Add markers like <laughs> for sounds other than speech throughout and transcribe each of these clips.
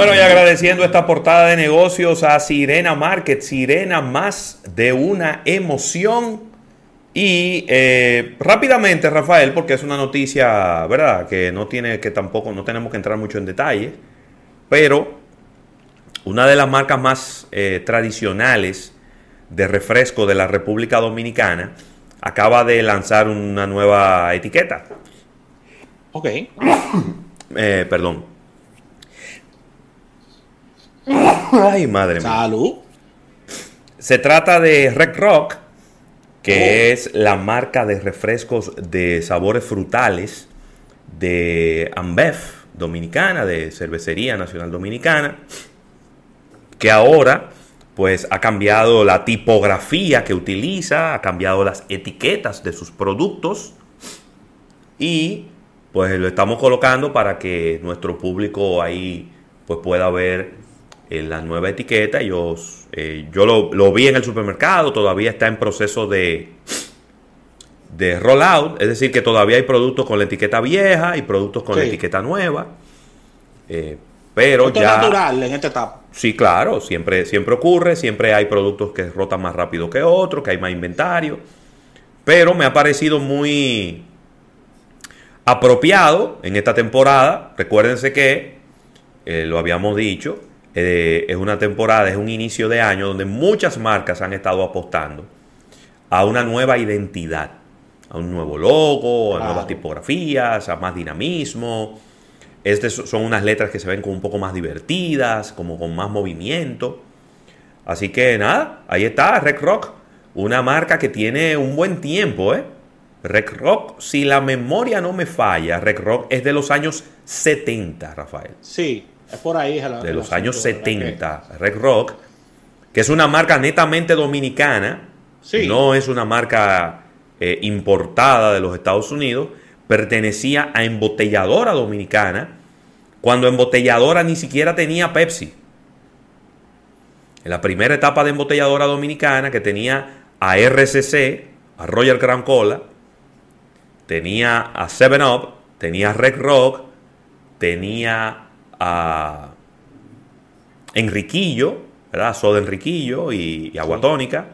Bueno, y agradeciendo esta portada de negocios a Sirena Market, Sirena más de una emoción. Y eh, rápidamente, Rafael, porque es una noticia, ¿verdad? Que no tiene que tampoco, no tenemos que entrar mucho en detalle, pero una de las marcas más eh, tradicionales de refresco de la República Dominicana acaba de lanzar una nueva etiqueta. Ok. <coughs> Eh, perdón. <laughs> Ay, madre mía. Salud. Se trata de Rec Rock, que Oh. es la marca de refrescos de sabores frutales de Ambev Dominicana, de Cervecería Nacional Dominicana, que ahora pues ha cambiado la tipografía que utiliza, ha cambiado las etiquetas de sus productos y pues lo estamos colocando para que nuestro público ahí pues pueda ver eh, la nueva etiqueta. Yo, eh, yo lo, lo vi en el supermercado, todavía está en proceso de, de rollout, es decir, que todavía hay productos con la etiqueta vieja y productos con la etiqueta nueva. Eh, pero Esto ya... es natural en esta etapa. Sí, claro, siempre, siempre ocurre, siempre hay productos que rotan más rápido que otros, que hay más inventario, pero me ha parecido muy apropiado en esta temporada. Recuérdense que, eh, lo habíamos dicho, eh, es una temporada, es un inicio de año donde muchas marcas han estado apostando a una nueva identidad, a un nuevo logo, a nuevas tipografías, a más dinamismo. Estas son unas letras que se ven como un poco más divertidas, como con más movimiento. Así que nada, ahí está, Rec Rock, una marca que tiene un buen tiempo, ¿eh? Rec Rock, si la memoria no me falla, Rec Rock es de los años 70, Rafael. Sí, es por ahí. es De los años ¿verdad? 70, Rec Rock, que es una marca netamente dominicana, Sí. no es una marca eh, importada de los Estados Unidos, pertenecía a embotelladora dominicana, cuando embotelladora ni siquiera tenía Pepsi. En la primera etapa de embotelladora dominicana, que tenía a RCC, a Royal Crown Cola, tenía a 7up, tenía a Rec Rock, tenía a Enriquillo, ¿verdad? Soda Enriquillo y, y Agua Sí. Tónica.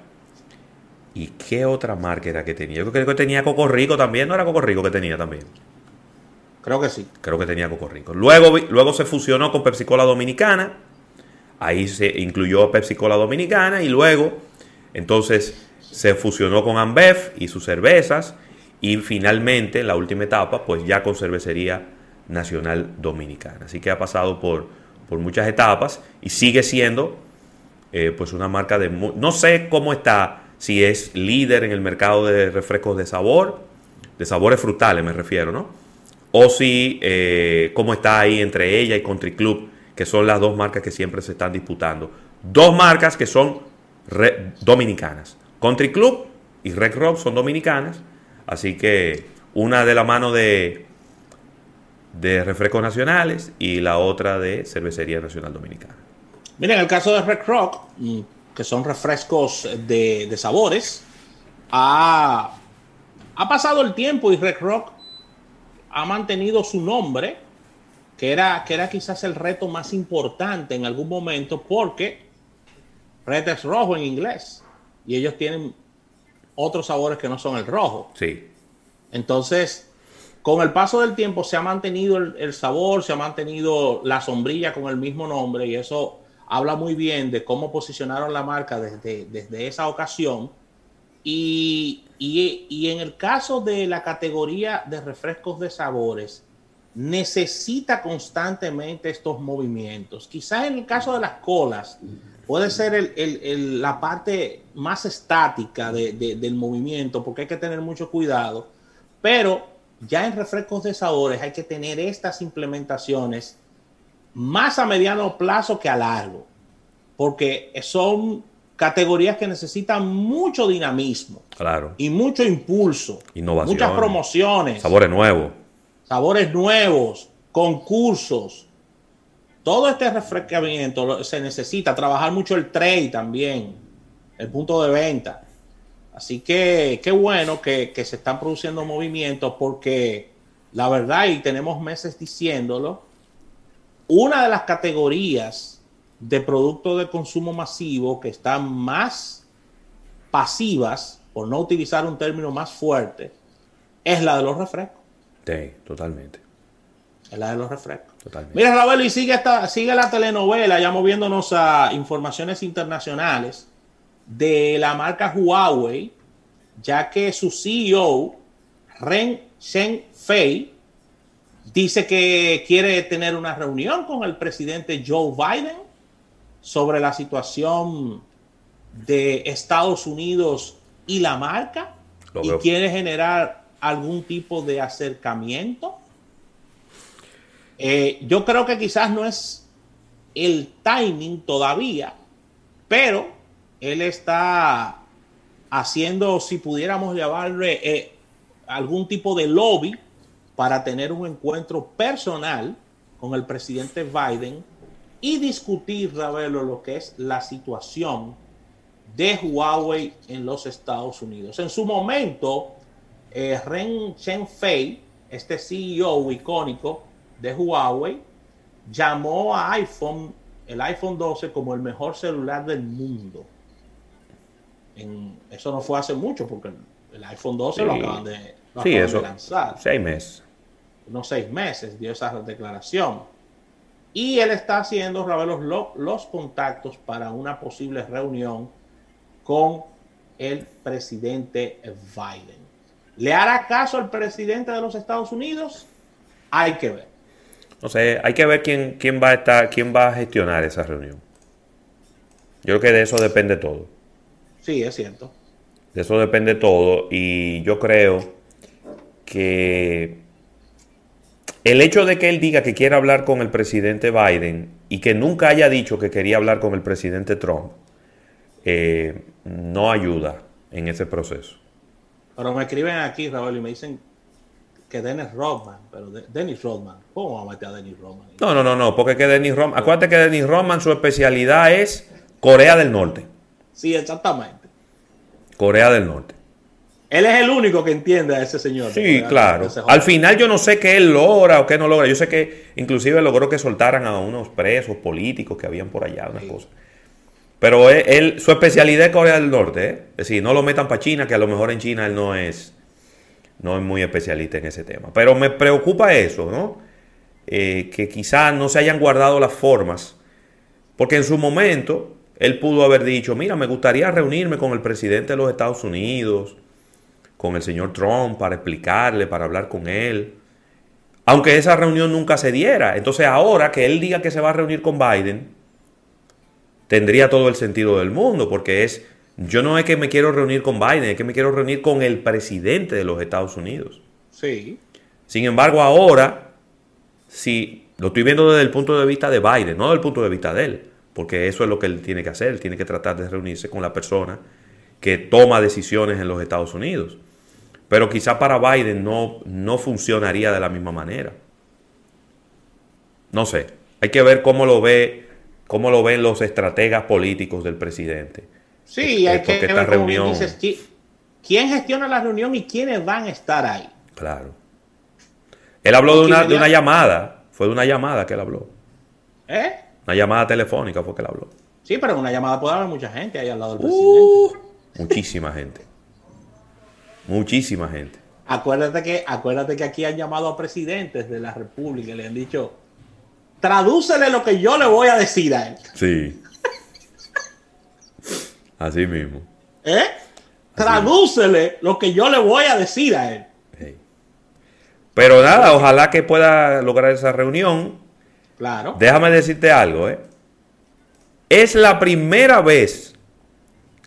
¿Y qué otra marca era que tenía? Yo creo que tenía Coco Rico también, ¿no era Coco Rico que tenía también? Creo que sí. Creo que tenía Coco Rico. Luego, luego se fusionó con Pepsi Cola Dominicana. Ahí se incluyó Pepsi Cola Dominicana. Y luego, entonces, se fusionó con Ambev y sus cervezas. Y finalmente, en la última etapa, pues ya con Cervecería Nacional Dominicana. Así que ha pasado por, por muchas etapas y sigue siendo eh, pues una marca de... No sé cómo está, si es líder en el mercado de refrescos de sabor, de sabores frutales me refiero, ¿no? O si eh, cómo está ahí entre ella y Country Club, que son las dos marcas que siempre se están disputando. Dos marcas que son dominicanas. Country Club y Rec Rock son dominicanas, así que una de la mano de, de refrescos nacionales y la otra de Cervecería Nacional Dominicana. Mira, en el caso de Red Rock, mm, que son refrescos de, de sabores, ha, ha pasado el tiempo y Red Rock ha mantenido su nombre, que era, que era quizás el reto más importante en algún momento, porque Red es rojo en inglés y ellos tienen otros sabores que no son el rojo. Sí, Entonces, con el paso del tiempo se ha mantenido el, sabor, se ha mantenido la sombrilla con el mismo nombre y eso habla muy bien de cómo posicionaron la marca desde, desde esa ocasión. Y, y- y en el caso de la categoría de refrescos de sabores, necesita constantemente estos movimientos. Quizás en el caso de las colas, puede ser el- el- la parte más estática de- del movimiento, porque hay que tener mucho cuidado, pero ya en refrescos de sabores hay que tener estas implementaciones más a mediano plazo que a largo, porque son categorías que necesitan mucho dinamismo claro. y mucho impulso, Innovación. muchas promociones, Sabores nuevos. sabores nuevos, concursos. Todo este refrescamiento se necesita trabajar mucho el trade también, el punto de venta. Así que qué bueno que, que se están produciendo movimientos porque la verdad, y tenemos meses diciéndolo, una de las categorías de productos de consumo masivo que están más pasivas, por no utilizar un término más fuerte, es la de los refrescos. Sí, totalmente. Es la de los refrescos. Totalmente. Mira, Raúl, y sigue, esta, sigue la telenovela, ya moviéndonos a informaciones internacionales de la marca Huawei, ya que su CEO, Ren Fei dice que quiere tener una reunión con el presidente Joe Biden sobre la situación de Estados Unidos y la marca y quiere generar algún tipo de acercamiento. Eh, yo creo que quizás no es el timing todavía, pero él está haciendo, si pudiéramos llamarle, eh, algún tipo de lobby para tener un encuentro personal con el presidente Biden y discutir, Ravelo, lo que es la situación de Huawei en los Estados Unidos. En su momento, eh, Ren Fei, este CEO icónico de Huawei, llamó a iPhone, el iPhone 12, como el mejor celular del mundo. Eso no fue hace mucho, porque el iPhone 12 lo acaban de, lanzar. Seis meses unos seis meses dio esa declaración. Y él está haciendo, Ravelo, los, los contactos para una posible reunión con el presidente Biden. ¿Le hará caso al presidente de los Estados Unidos? Hay que ver. No sé, hay que ver quién, quién va a estar, quién va a gestionar esa reunión. Yo creo que de eso depende todo. Sí, es cierto. De eso depende todo. Y yo creo que el hecho de que él diga que quiere hablar con el presidente Biden y que nunca haya dicho que quería hablar con el presidente Trump, eh, no ayuda en ese proceso. Pero me escriben aquí, Raúl, y me dicen que Dennis Rodman, pero Dennis Rodman, ¿cómo vamos a meter a Dennis Rodman? No, no, no, no, porque que Dennis Rodman, acuérdate que Dennis Rodman su especialidad es Corea del Norte. Sí, exactamente. Corea del Norte. Él es el único que entiende a ese señor. Sí, claro. Al final yo no sé qué él logra o qué no logra. Yo sé que inclusive logró que soltaran a unos presos políticos que habían por allá, unas cosas. Pero él, su especialidad es Corea del Norte. ¿eh? Es decir, no lo metan para China, que a lo mejor en China él no es, no es muy especialista en ese tema. Pero me preocupa eso, ¿no? Eh, que quizás no se hayan guardado las formas. Porque en su momento él pudo haber dicho, mira, me gustaría reunirme con el presidente de los Estados Unidos con el señor Trump para explicarle, para hablar con él. Aunque esa reunión nunca se diera. Entonces ahora que él diga que se va a reunir con Biden, tendría todo el sentido del mundo, porque es, yo no es que me quiero reunir con Biden, es que me quiero reunir con el presidente de los Estados Unidos. Sí. Sin embargo, ahora, si lo estoy viendo desde el punto de vista de Biden, no desde el punto de vista de él, porque eso es lo que él tiene que hacer, él tiene que tratar de reunirse con la persona que toma decisiones en los Estados Unidos. Pero quizá para Biden no, no funcionaría de la misma manera. No sé. Hay que ver cómo lo ve, cómo lo ven los estrategas políticos del presidente. Sí, hay que ver reunión... quién gestiona la reunión y quiénes van a estar ahí. Claro. Él habló de una, de una llamada. Fue de una llamada que él habló. ¿Eh? Una llamada telefónica fue que él habló. Sí, pero en una llamada puede haber mucha gente ahí al lado del presidente. Uh, muchísima gente. Muchísima gente. Acuérdate que, acuérdate que aquí han llamado a presidentes de la República y le han dicho, tradúcele lo que yo le voy a decir a él. Sí. Así mismo. ¿Eh? Tradúcele lo que yo le voy a decir a él. Pero nada, ojalá que pueda lograr esa reunión. Claro. Déjame decirte algo, ¿eh? Es la primera vez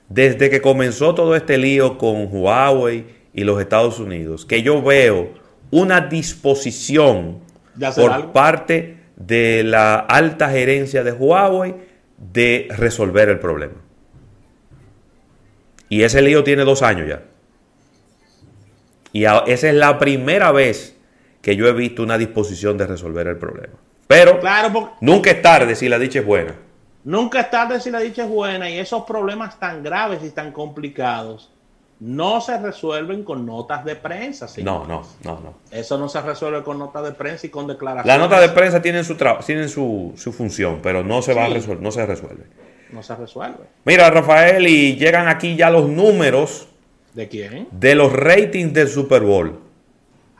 desde que comenzó todo este lío con Huawei y los Estados Unidos, que yo veo una disposición por parte de la alta gerencia de Huawei de resolver el problema. Y ese lío tiene dos años ya. Y esa es la primera vez que yo he visto una disposición de resolver el problema. Pero nunca es tarde si la dicha es buena. Nunca es tarde si la dicha es buena y esos problemas tan graves y tan complicados no se resuelven con notas de prensa. No, no, no, no. Eso no se resuelve con notas de prensa y con declaraciones. Las notas de prensa tienen su tienen su, su, función, pero no se va a resolver, no se resuelve. No se resuelve. Mira, Rafael, y llegan aquí ya los números. ¿De quién? De los ratings del Super Bowl.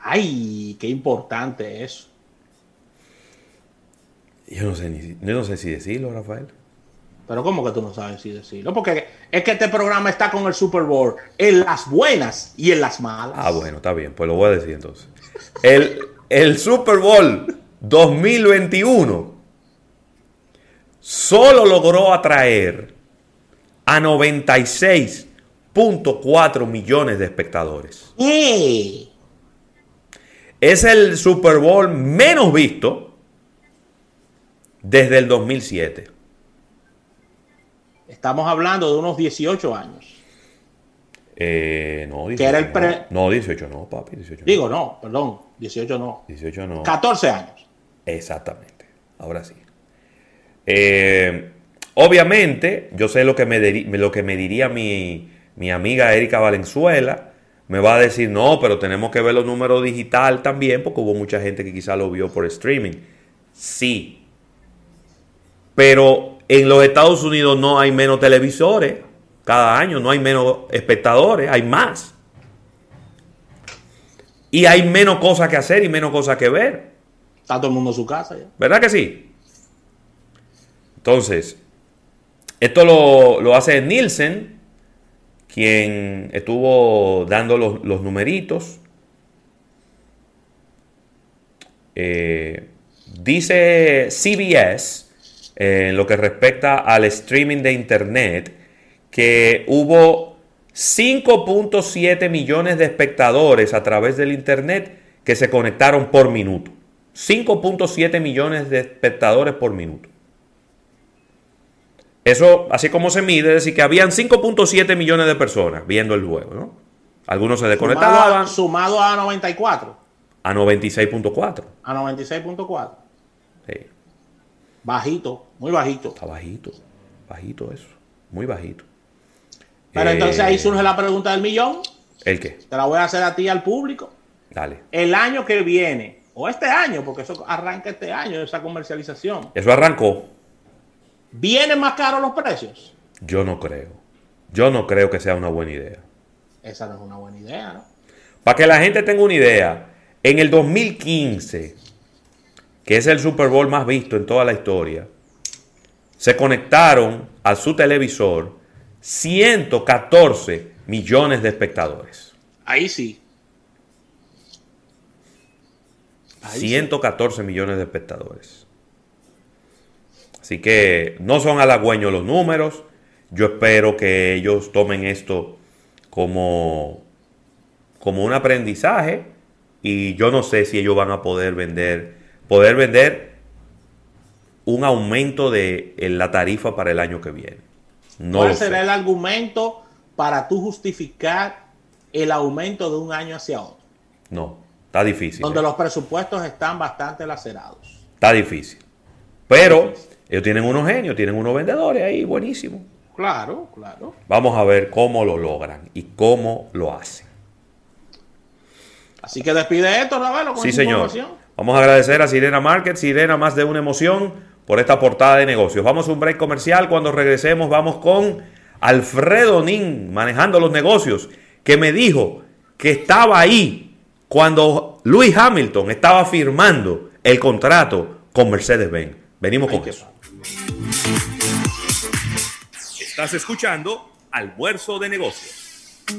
Ay, qué importante eso. Yo no sé ni, yo no sé si decirlo, Rafael. Pero ¿cómo que tú no sabes si decirlo? Porque es que este programa está con el Super Bowl en las buenas y en las malas. Ah, bueno, está bien, pues lo voy a decir entonces. El, el Super Bowl 2021 solo logró atraer a 96.4 millones de espectadores. Es el Super Bowl menos visto desde el 2007. Estamos hablando de unos 18 años. Eh, no, 18, era el no. 18 no, papi. 18 Digo, no, perdón. 18 no. 18 no. 14 años. Exactamente. Ahora sí. Eh, obviamente, yo sé lo que me, lo que me diría mi, mi amiga Erika Valenzuela. Me va a decir, no, pero tenemos que ver los números digital también, porque hubo mucha gente que quizá lo vio por streaming. Sí. Pero en los Estados Unidos no hay menos televisores cada año, no hay menos espectadores, hay más. Y hay menos cosas que hacer y menos cosas que ver. Está todo el mundo en su casa ya. ¿Verdad que sí? Entonces, esto lo, hace Nielsen, quien estuvo dando los, numeritos. Eh, dice CBS en lo que respecta al streaming de Internet, que hubo 5.7 millones de espectadores a través del Internet que se conectaron por minuto. 5.7 millones de espectadores por minuto. Eso, así como se mide, es decir, que habían 5.7 millones de personas viendo el juego, ¿no? Algunos se desconectaban. Sumado a, 94. A 96.4. A 96.4. Sí. Bajito, muy bajito. Está bajito, bajito eso, muy bajito. Pero entonces ahí eh, surge la pregunta del millón. ¿El qué? Te la voy a hacer a ti al público. Dale. El año que viene, o este año, porque eso arranca este año, esa comercialización. Eso arrancó. ¿Vienen más caros los precios? Yo no creo. Yo no creo que sea una buena idea. Esa no es una buena idea, ¿no? Para que la gente tenga una idea, en el 2015 que es el Super Bowl más visto en toda la historia, se conectaron a su televisor 114 millones de espectadores. Ahí sí. 114 millones de espectadores. Así que no son halagüeños los números. Yo espero que ellos tomen esto como, como un aprendizaje. Y yo no sé si ellos van a poder vender poder vender un aumento de la tarifa para el año que viene. ¿Cuál será el argumento para tú justificar el aumento de un año hacia otro? No, está difícil. Donde ¿eh? los presupuestos están bastante lacerados. Está difícil. Pero ellos tienen unos genios, tienen unos vendedores ahí, buenísimos. Claro, claro. Vamos a ver cómo lo logran y cómo lo hacen. Así que despide esto, Ravelo, con sí, señor. Vamos a agradecer a Sirena Market, Sirena más de una emoción por esta portada de negocios. Vamos a un break comercial. Cuando regresemos vamos con Alfredo Nin manejando los negocios, que me dijo que estaba ahí cuando Luis Hamilton estaba firmando el contrato con Mercedes-Benz. Venimos con eso. Estás escuchando Almuerzo de Negocios.